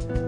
Bye.